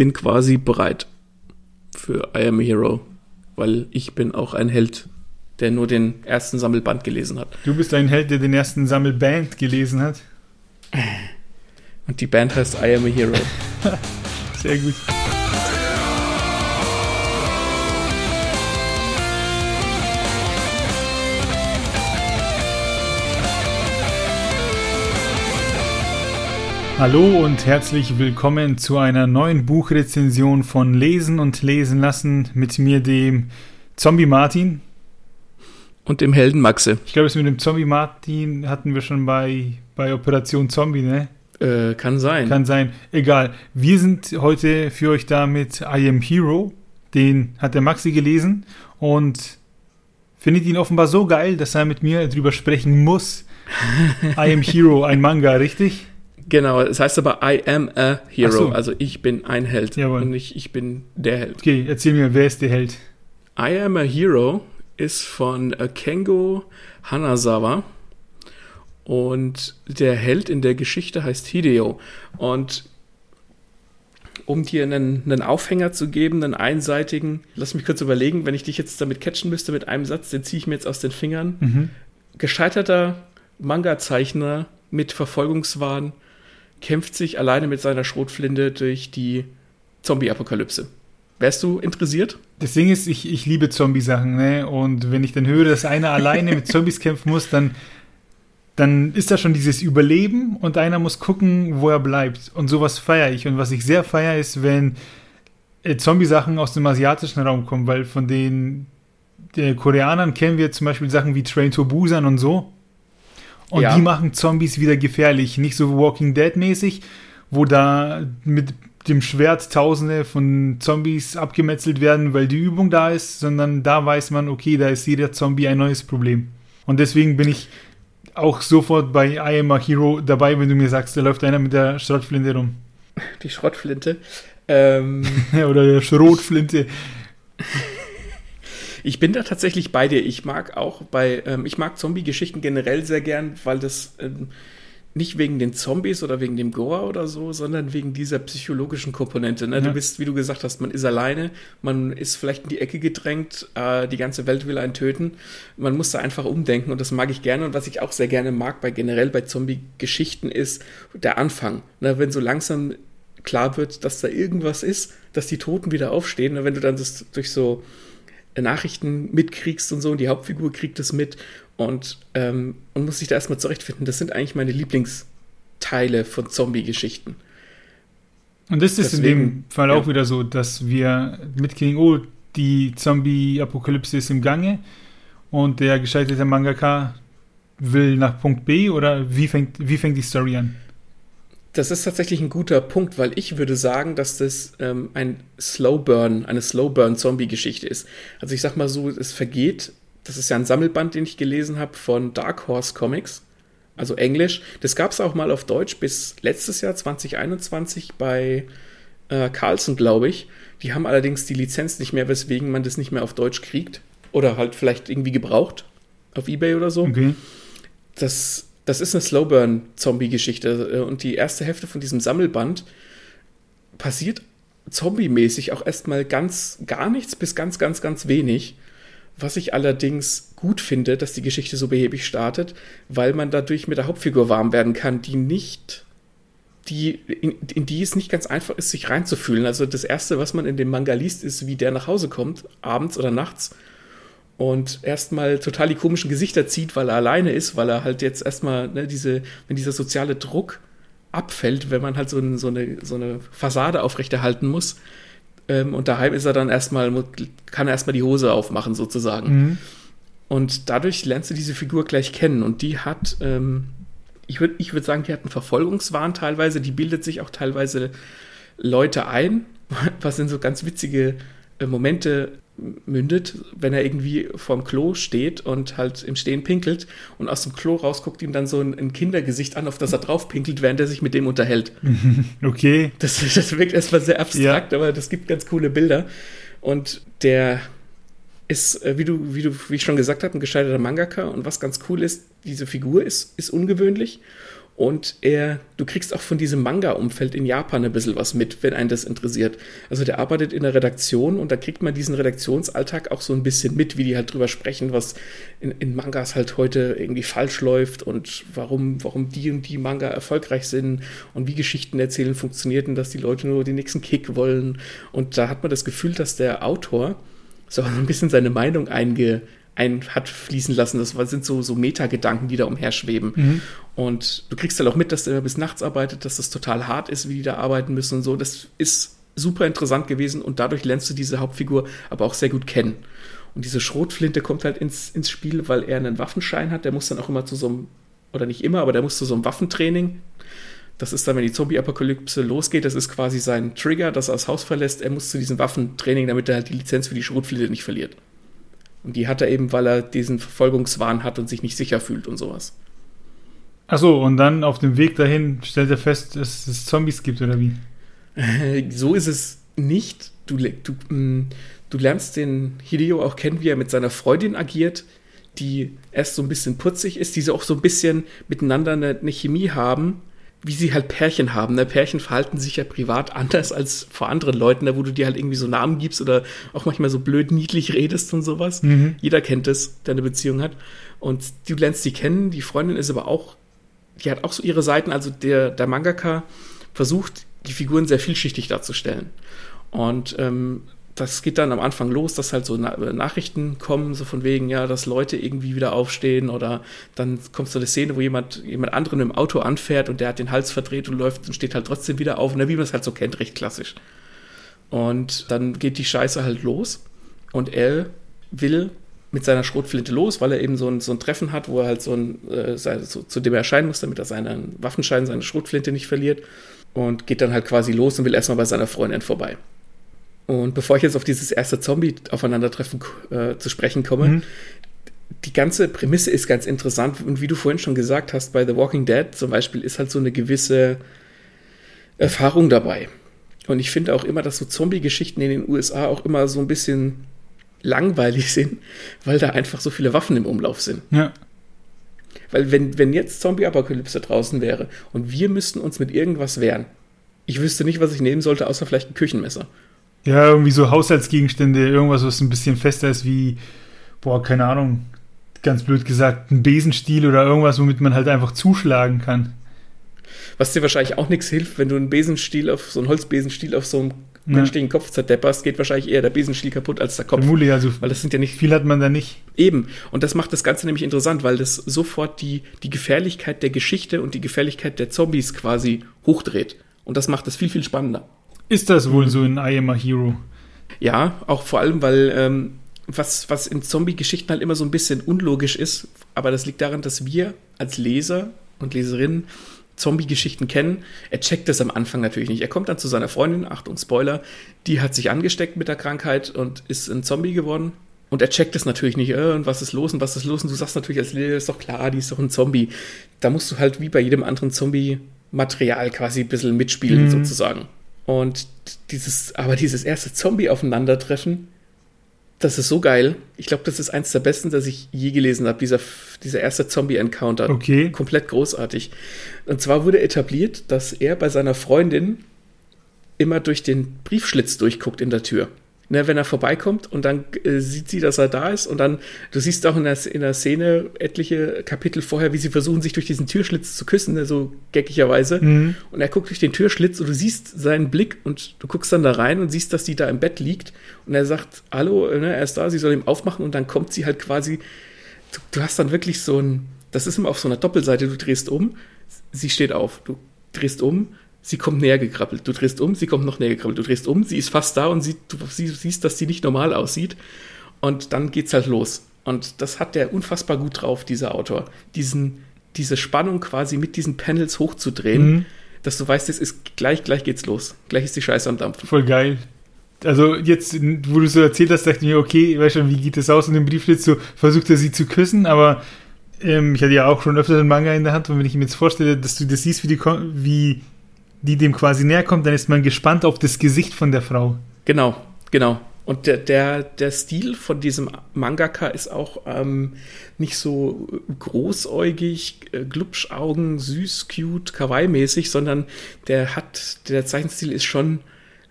bin quasi bereit für I Am a Hero, weil ich bin auch ein Held, der nur den ersten Sammelband gelesen hat. Du bist ein Held, der den ersten Sammelband gelesen hat. Und die Band heißt I Am a Hero. Sehr gut. Hallo und herzlich willkommen zu einer neuen Buchrezension von Lesen und Lesen lassen mit mir, dem Zombie Martin. Und dem Helden Maxe. Ich glaube, das mit dem Zombie Martin hatten wir schon bei, bei Operation Zombie, ne? Äh, kann sein. Kann sein. Egal. Wir sind heute für euch da mit I Am Hero. Den hat der Maxi gelesen und findet ihn offenbar so geil, dass er mit mir drüber sprechen muss. I Am Hero, ein Manga, richtig? Genau, es heißt aber I am a hero, so. also ich bin ein Held Jawohl. und nicht ich bin der Held. Okay, erzähl mir, wer ist der Held? I am a hero ist von Kengo Hanazawa und der Held in der Geschichte heißt Hideo und um dir einen, einen Aufhänger zu geben, einen einseitigen, lass mich kurz überlegen, wenn ich dich jetzt damit catchen müsste mit einem Satz, den ziehe ich mir jetzt aus den Fingern. Mhm. Gescheiterter Manga-Zeichner mit Verfolgungswahn kämpft sich alleine mit seiner Schrotflinte durch die Zombie-Apokalypse. Wärst du interessiert? Das Ding ist, ich, ich liebe Zombie-Sachen, ne? Und wenn ich dann höre, dass einer alleine mit Zombies kämpfen muss, dann, dann ist da schon dieses Überleben und einer muss gucken, wo er bleibt. Und sowas feiere ich. Und was ich sehr feiere, ist, wenn äh, Zombie-Sachen aus dem asiatischen Raum kommen, weil von den Koreanern kennen wir zum Beispiel Sachen wie Train to Busan und so. Und ja. die machen Zombies wieder gefährlich. Nicht so Walking Dead mäßig, wo da mit dem Schwert Tausende von Zombies abgemetzelt werden, weil die Übung da ist, sondern da weiß man, okay, da ist jeder Zombie ein neues Problem. Und deswegen bin ich auch sofort bei I Am a Hero dabei, wenn du mir sagst, da läuft einer mit der Schrottflinte rum. Die Schrottflinte? Ähm. Oder der Schrotflinte. Ich bin da tatsächlich bei dir. Ich mag auch bei, ähm, ich mag Zombie-Geschichten generell sehr gern, weil das ähm, nicht wegen den Zombies oder wegen dem Gore oder so, sondern wegen dieser psychologischen Komponente. Ne? Ja. Du bist, wie du gesagt hast, man ist alleine, man ist vielleicht in die Ecke gedrängt, äh, die ganze Welt will einen töten. Man muss da einfach umdenken und das mag ich gerne. Und was ich auch sehr gerne mag bei generell bei Zombie-Geschichten ist der Anfang. Ne? Wenn so langsam klar wird, dass da irgendwas ist, dass die Toten wieder aufstehen. Ne? Wenn du dann das durch so Nachrichten mitkriegst und so und die Hauptfigur kriegt es mit und, ähm, und muss sich da erstmal zurechtfinden. Das sind eigentlich meine Lieblingsteile von Zombie-Geschichten. Und das ist Deswegen, in dem Fall ja. auch wieder so, dass wir mitkriegen, oh, die Zombie-Apokalypse ist im Gange und der gescheiterte Mangaka will nach Punkt B oder wie fängt, wie fängt die Story an? Das ist tatsächlich ein guter Punkt, weil ich würde sagen, dass das ähm, ein Slow Burn, eine Slow Burn Zombie-Geschichte ist. Also ich sag mal so, es vergeht. Das ist ja ein Sammelband, den ich gelesen habe von Dark Horse Comics, also Englisch. Das gab es auch mal auf Deutsch bis letztes Jahr 2021 bei äh, Carlson, glaube ich. Die haben allerdings die Lizenz nicht mehr, weswegen man das nicht mehr auf Deutsch kriegt oder halt vielleicht irgendwie gebraucht auf eBay oder so. Okay. Das das ist eine Slowburn-Zombie-Geschichte. Und die erste Hälfte von diesem Sammelband passiert zombie-mäßig auch erstmal ganz gar nichts bis ganz, ganz, ganz wenig. Was ich allerdings gut finde, dass die Geschichte so behäbig startet, weil man dadurch mit der Hauptfigur warm werden kann, die nicht, die, in, in die es nicht ganz einfach ist, sich reinzufühlen. Also das Erste, was man in dem Manga liest, ist, wie der nach Hause kommt, abends oder nachts und erstmal total die komischen Gesichter zieht, weil er alleine ist, weil er halt jetzt erstmal ne, diese, wenn dieser soziale Druck abfällt, wenn man halt so, ein, so, eine, so eine Fassade aufrechterhalten muss. Ähm, und daheim ist er dann erstmal, kann er erstmal die Hose aufmachen, sozusagen. Mhm. Und dadurch lernst du diese Figur gleich kennen. Und die hat, ähm, ich würde ich würd sagen, die hat einen Verfolgungswahn teilweise, die bildet sich auch teilweise Leute ein, was in so ganz witzige äh, Momente mündet, wenn er irgendwie vorm Klo steht und halt im Stehen pinkelt und aus dem Klo raus guckt ihm dann so ein, ein Kindergesicht an, auf das er drauf pinkelt, während er sich mit dem unterhält. Okay. Das, das wirkt erstmal sehr abstrakt, ja. aber das gibt ganz coole Bilder. Und der ist, äh, wie du, wie du, wie ich schon gesagt habe, ein gescheiterter Mangaka. Und was ganz cool ist, diese Figur ist, ist ungewöhnlich Und er, du kriegst auch von diesem Manga-Umfeld in Japan ein bisschen was mit, wenn einen das interessiert. Also der arbeitet in der Redaktion und da kriegt man diesen Redaktionsalltag auch so ein bisschen mit, wie die halt drüber sprechen, was in, in Mangas halt heute irgendwie falsch läuft und warum, warum die und die Manga erfolgreich sind und wie Geschichten erzählen funktionierten, dass die Leute nur den nächsten Kick wollen. Und da hat man das Gefühl, dass der Autor so ein bisschen seine Meinung einge, ein hat fließen lassen. Das sind so, so Metagedanken, die da umherschweben. Mhm. Und du kriegst halt auch mit, dass der bis nachts arbeitet, dass das total hart ist, wie die da arbeiten müssen und so. Das ist super interessant gewesen und dadurch lernst du diese Hauptfigur aber auch sehr gut kennen. Und diese Schrotflinte kommt halt ins, ins Spiel, weil er einen Waffenschein hat. Der muss dann auch immer zu so einem, oder nicht immer, aber der muss zu so einem Waffentraining. Das ist dann, wenn die Zombie-Apokalypse losgeht, das ist quasi sein Trigger, dass er das Haus verlässt. Er muss zu diesem Waffentraining, damit er halt die Lizenz für die Schrotflinte nicht verliert. Und die hat er eben, weil er diesen Verfolgungswahn hat und sich nicht sicher fühlt und sowas. Achso, und dann auf dem Weg dahin stellt er fest, dass es Zombies gibt, oder wie? so ist es nicht. Du, du, mm, du lernst den Hideo auch kennen, wie er mit seiner Freundin agiert, die erst so ein bisschen putzig ist, die so auch so ein bisschen miteinander eine, eine Chemie haben wie sie halt Pärchen haben. Ne? Pärchen verhalten sich ja privat anders als vor anderen Leuten, ne? wo du dir halt irgendwie so Namen gibst oder auch manchmal so blöd niedlich redest und sowas. Mhm. Jeder kennt es, der eine Beziehung hat. Und du lernst sie kennen. Die Freundin ist aber auch, die hat auch so ihre Seiten. Also der, der Mangaka versucht, die Figuren sehr vielschichtig darzustellen. Und ähm, das geht dann am Anfang los, dass halt so äh, Nachrichten kommen, so von wegen, ja, dass Leute irgendwie wieder aufstehen oder dann kommt so eine Szene, wo jemand, jemand anderen dem Auto anfährt und der hat den Hals verdreht und läuft und steht halt trotzdem wieder auf, ne, wie man es halt so kennt, recht klassisch. Und dann geht die Scheiße halt los und er will mit seiner Schrotflinte los, weil er eben so ein, so ein Treffen hat, wo er halt so ein, äh, so, zu dem er erscheinen muss, damit er seinen Waffenschein, seine Schrotflinte nicht verliert und geht dann halt quasi los und will erstmal bei seiner Freundin vorbei. Und bevor ich jetzt auf dieses erste Zombie-Aufeinandertreffen äh, zu sprechen komme, mhm. die ganze Prämisse ist ganz interessant. Und wie du vorhin schon gesagt hast, bei The Walking Dead zum Beispiel ist halt so eine gewisse Erfahrung dabei. Und ich finde auch immer, dass so Zombie-Geschichten in den USA auch immer so ein bisschen langweilig sind, weil da einfach so viele Waffen im Umlauf sind. Ja. Weil wenn, wenn jetzt Zombie-Apokalypse draußen wäre und wir müssten uns mit irgendwas wehren, ich wüsste nicht, was ich nehmen sollte, außer vielleicht ein Küchenmesser. Ja, irgendwie so Haushaltsgegenstände, irgendwas, was ein bisschen fester ist wie, boah, keine Ahnung, ganz blöd gesagt, ein Besenstiel oder irgendwas, womit man halt einfach zuschlagen kann. Was dir wahrscheinlich auch nichts hilft, wenn du einen Besenstiel auf, so einen Holzbesenstiel auf so einem ja. menschlichen Kopf zerdepperst, geht wahrscheinlich eher der Besenstiel kaputt als der Kopf. Vermutlich, also weil das sind ja nicht viel hat man da nicht. Eben. Und das macht das Ganze nämlich interessant, weil das sofort die, die Gefährlichkeit der Geschichte und die Gefährlichkeit der Zombies quasi hochdreht. Und das macht es viel, viel spannender. Ist das wohl so in I Am a Hero? Ja, auch vor allem, weil ähm, was, was in Zombie-Geschichten halt immer so ein bisschen unlogisch ist, aber das liegt daran, dass wir als Leser und Leserinnen Zombie-Geschichten kennen. Er checkt das am Anfang natürlich nicht. Er kommt dann zu seiner Freundin, Achtung, Spoiler, die hat sich angesteckt mit der Krankheit und ist ein Zombie geworden. Und er checkt es natürlich nicht, äh, und was ist los und was ist los? Und du sagst natürlich als Leser, ist doch klar, die ist doch ein Zombie. Da musst du halt wie bei jedem anderen Zombie-Material quasi ein bisschen mitspielen, mhm. sozusagen. Und dieses, aber dieses erste Zombie-Aufeinandertreffen, das ist so geil. Ich glaube, das ist eins der besten, das ich je gelesen habe. Dieser, dieser erste Zombie-Encounter. Okay. Komplett großartig. Und zwar wurde etabliert, dass er bei seiner Freundin immer durch den Briefschlitz durchguckt in der Tür ne, wenn er vorbeikommt und dann äh, sieht sie, dass er da ist und dann, du siehst auch in der, in der Szene etliche Kapitel vorher, wie sie versuchen, sich durch diesen Türschlitz zu küssen, ne, so geckigerweise. Mhm. Und er guckt durch den Türschlitz und du siehst seinen Blick und du guckst dann da rein und siehst, dass sie da im Bett liegt und er sagt, hallo, ne, er ist da, sie soll ihm aufmachen und dann kommt sie halt quasi, du, du hast dann wirklich so ein, das ist immer auf so einer Doppelseite, du drehst um, sie steht auf, du drehst um, sie kommt näher gekrabbelt. Du drehst um, sie kommt noch näher gekrabbelt. Du drehst um, sie ist fast da und sie, du sie, siehst, dass sie nicht normal aussieht. Und dann geht's halt los. Und das hat der unfassbar gut drauf, dieser Autor. Diesen, diese Spannung quasi mit diesen Panels hochzudrehen, mhm. dass du weißt, es ist gleich, gleich geht's los. Gleich ist die Scheiße am Dampfen. Voll geil. Also jetzt, wo du so erzählt hast, dachte ich mir, okay, weißt schon, wie geht das aus? Und im Briefschlitz so versucht er sie zu küssen, aber ähm, ich hatte ja auch schon öfter den Manga in der Hand und wenn ich mir jetzt vorstelle, dass du das siehst, wie, die, wie die dem quasi näher kommt, dann ist man gespannt auf das Gesicht von der Frau. Genau, genau. Und der, der, der Stil von diesem Mangaka ist auch ähm, nicht so großäugig, äh, Glubschaugen, süß, cute, kawaii-mäßig, sondern der hat, der Zeichenstil ist schon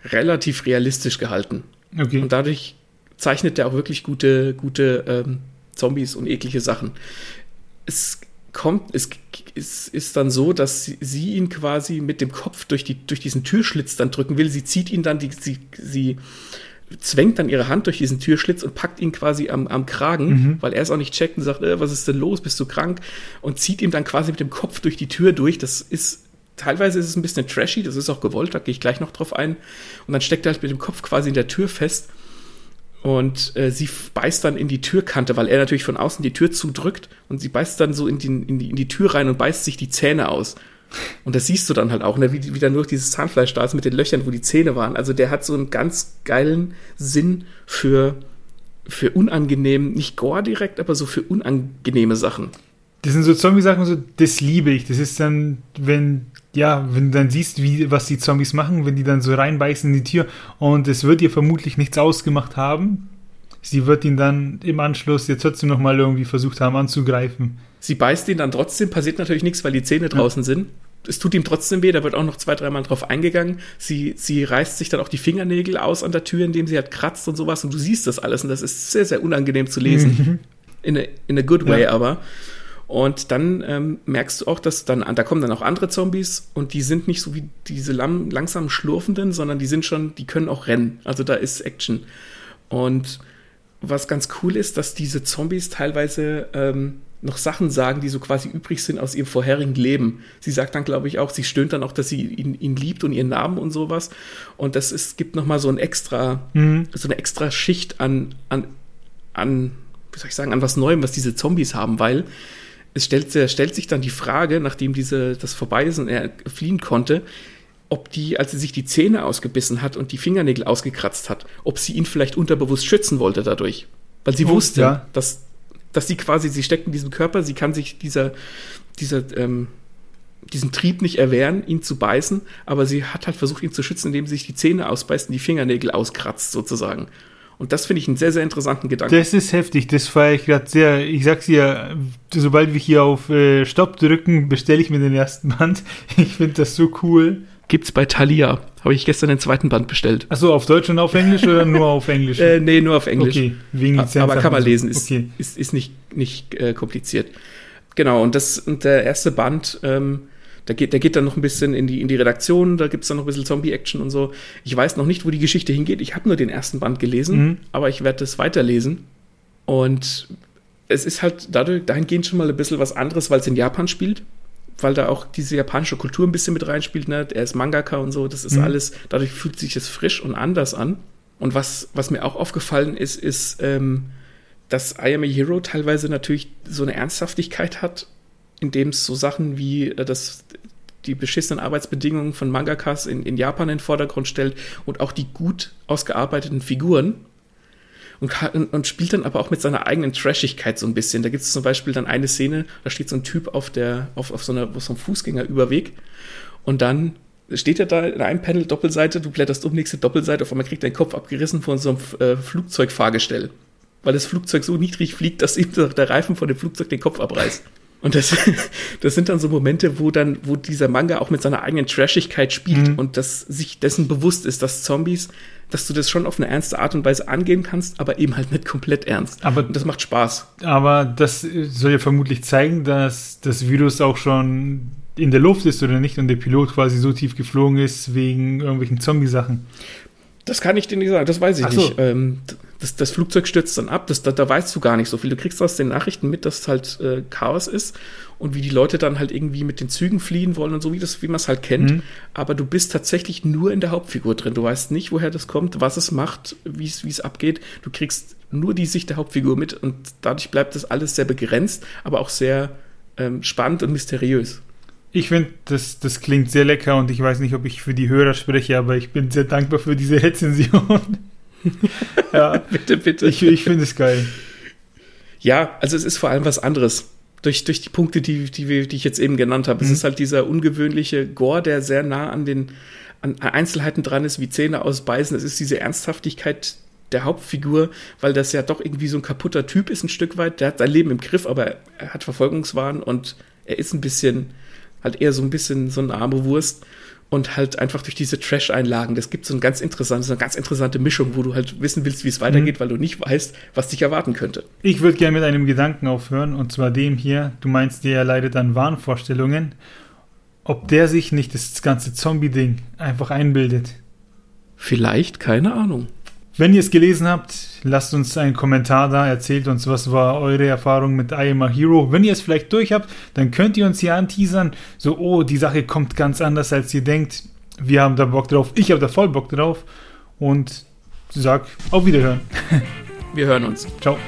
relativ realistisch gehalten. Okay. Und dadurch zeichnet er auch wirklich gute, gute ähm, Zombies und eklige Sachen. Es kommt, es, es ist dann so, dass sie, sie, ihn quasi mit dem Kopf durch, die, durch diesen Türschlitz dann drücken will. Sie zieht ihn dann, die, sie, sie zwängt dann ihre Hand durch diesen Türschlitz und packt ihn quasi am, am Kragen, mhm. weil er es auch nicht checkt und sagt, äh, was ist denn los, bist du krank? Und zieht ihm dann quasi mit dem Kopf durch die Tür durch. Das ist, teilweise ist es ein bisschen trashy, das ist auch gewollt, da gehe ich gleich noch drauf ein. Und dann steckt er halt mit dem Kopf quasi in der Tür fest. Und äh, sie beißt dann in die Türkante, weil er natürlich von außen die Tür zudrückt und sie beißt dann so in die, in die, in die Tür rein und beißt sich die Zähne aus. Und das siehst du dann halt auch, ne? wie, wie dann nur dieses Zahnfleisch da ist mit den Löchern, wo die Zähne waren. Also der hat so einen ganz geilen Sinn für, für unangenehm, nicht Gore direkt, aber so für unangenehme Sachen. Das sind so Zombie-Sachen, so, das liebe ich. Das ist dann, wenn, ja, wenn du dann siehst, wie, was die Zombies machen, wenn die dann so reinbeißen in die Tür und es wird ihr vermutlich nichts ausgemacht haben. Sie wird ihn dann im Anschluss jetzt trotzdem nochmal irgendwie versucht haben anzugreifen. Sie beißt ihn dann trotzdem, passiert natürlich nichts, weil die Zähne draußen ja. sind. Es tut ihm trotzdem weh, da wird auch noch zwei, dreimal drauf eingegangen. Sie, sie reißt sich dann auch die Fingernägel aus an der Tür, indem sie halt kratzt und sowas. Und du siehst das alles und das ist sehr, sehr unangenehm zu lesen. Mhm. In, a, in a good way ja. aber. Und dann ähm, merkst du auch, dass dann, da kommen dann auch andere Zombies und die sind nicht so wie diese lang, langsam schlurfenden, sondern die sind schon, die können auch rennen. Also da ist Action. Und was ganz cool ist, dass diese Zombies teilweise ähm, noch Sachen sagen, die so quasi übrig sind aus ihrem vorherigen Leben. Sie sagt dann, glaube ich, auch, sie stöhnt dann auch, dass sie ihn, ihn liebt und ihren Namen und sowas. Und das ist, gibt noch mal so ein extra, mhm. so eine extra Schicht an, an, an, wie soll ich sagen, an was Neuem, was diese Zombies haben, weil es stellt, stellt sich dann die Frage, nachdem diese, das vorbei ist und er fliehen konnte, ob die, als sie sich die Zähne ausgebissen hat und die Fingernägel ausgekratzt hat, ob sie ihn vielleicht unterbewusst schützen wollte dadurch. Weil sie oh, wusste, ja. dass dass sie quasi, sie steckt in diesem Körper, sie kann sich dieser, dieser, ähm, diesen Trieb nicht erwehren, ihn zu beißen, aber sie hat halt versucht, ihn zu schützen, indem sie sich die Zähne ausbeißt und die Fingernägel auskratzt, sozusagen. Und das finde ich einen sehr, sehr interessanten Gedanken. Das ist heftig, das feiere ich gerade sehr. Ich sag's dir, sobald wir hier auf äh, Stopp drücken, bestelle ich mir den ersten Band. Ich finde das so cool gibt's bei Thalia. Habe ich gestern den zweiten Band bestellt. Achso, auf Deutsch und auf Englisch oder nur auf Englisch? äh, nee, nur auf Englisch. Okay, wegen Lizenz. Aber kann man lesen, ist, okay. ist, ist nicht, nicht äh, kompliziert. Genau, und das und der erste Band, ähm, der geht, der geht dann noch ein bisschen in die, in die Redaktion, da gibt's dann noch ein bisschen Zombie-Action und so. Ich weiß noch nicht, wo die Geschichte hingeht. Ich habe nur den ersten Band gelesen, mhm. aber ich werde das weiterlesen. Und es ist halt dadurch dahingehend schon mal ein bisschen was anderes, weil es in Japan spielt weil da auch diese japanische Kultur ein bisschen mit reinspielt. Ne? Er ist Mangaka und so, das ist mhm. alles, dadurch fühlt sich das frisch und anders an. Und was, was mir auch aufgefallen ist, ist, ähm, dass I Am a Hero teilweise natürlich so eine Ernsthaftigkeit hat, indem es so Sachen wie äh, das, die beschissenen Arbeitsbedingungen von Mangakas in, in Japan in den Vordergrund stellt und auch die gut ausgearbeiteten Figuren und, und, spielt dann aber auch mit seiner eigenen Trashigkeit so ein bisschen. Da gibt es zum Beispiel dann eine Szene, da steht so ein Typ auf, der, auf, auf so, einer, auf so einem Fußgängerüberweg und dann steht er da in einem Panel Doppelseite, du blätterst um, nächste Doppelseite, auf einmal kriegt dein Kopf abgerissen von so einem äh, Flugzeugfahrgestell. Weil das Flugzeug so niedrig fliegt, dass ihm der Reifen von dem Flugzeug den Kopf abreißt. Und das, das sind dann so Momente, wo dann, wo dieser Manga auch mit seiner eigenen Trashigkeit spielt mhm. und dass sich dessen bewusst ist, dass Zombies, dass du das schon auf eine ernste Art und Weise angehen kannst, aber eben halt nicht komplett ernst. Aber und das macht Spaß. Aber das soll ja vermutlich zeigen, dass das Virus auch schon in der Luft ist oder nicht und der Pilot quasi so tief geflogen ist wegen irgendwelchen Zombie-Sachen. Das kann ich dir nicht sagen, das weiß ich so. nicht. Ähm, das, das, Flugzeug stürzt dann ab, das, da, da, weißt du gar nicht so viel. Du kriegst aus den Nachrichten mit, dass es halt äh, Chaos ist und wie die Leute dann halt irgendwie mit den Zügen fliehen wollen und so, wie, wie man es halt kennt. Mhm. Aber du bist tatsächlich nur in der Hauptfigur drin. Du weißt nicht, woher das kommt, was es macht, wie es abgeht. Du kriegst nur die Sicht der Hauptfigur mit und dadurch bleibt das alles sehr begrenzt, aber auch sehr ähm, spannend und mysteriös. Ich finde, das, das klingt sehr lecker und ich weiß nicht, ob ich für die Hörer spreche, aber ich bin sehr dankbar für diese Rezension. ja, bitte, bitte. Ich, ich finde es geil. Ja, also es ist vor allem was anderes. Durch, durch die Punkte, die, die, die ich jetzt eben genannt habe. Mhm. Es ist halt dieser ungewöhnliche Gore, der sehr nah an den an Einzelheiten dran ist, wie Zähne ausbeißen. Es ist diese Ernsthaftigkeit, der Hauptfigur, weil das ja doch irgendwie so ein kaputter Typ ist, ein Stück weit. Der hat sein Leben im Griff, aber er hat Verfolgungswahn und er ist ein bisschen, halt eher so ein bisschen so eine arme Wurst und halt einfach durch diese Trash-Einlagen. Das gibt so ein ganz interessantes, eine ganz interessante Mischung, wo du halt wissen willst, wie es weitergeht, mhm. weil du nicht weißt, was dich erwarten könnte. Ich würde gerne mit einem Gedanken aufhören, und zwar dem hier. Du meinst, der leidet an Wahnvorstellungen. Ob der sich nicht das ganze Zombie-Ding einfach einbildet. Vielleicht, keine Ahnung. Wenn ihr es gelesen habt, lasst uns einen Kommentar da, erzählt uns, was war eure Erfahrung mit I Am a Hero. Wenn ihr es vielleicht durch habt, dann könnt ihr uns hier anteasern, so, oh, die Sache kommt ganz anders, als ihr denkt. Wir haben da Bock drauf, ich habe da voll Bock drauf und sag auf Wiederhören. Wir hören uns. Ciao.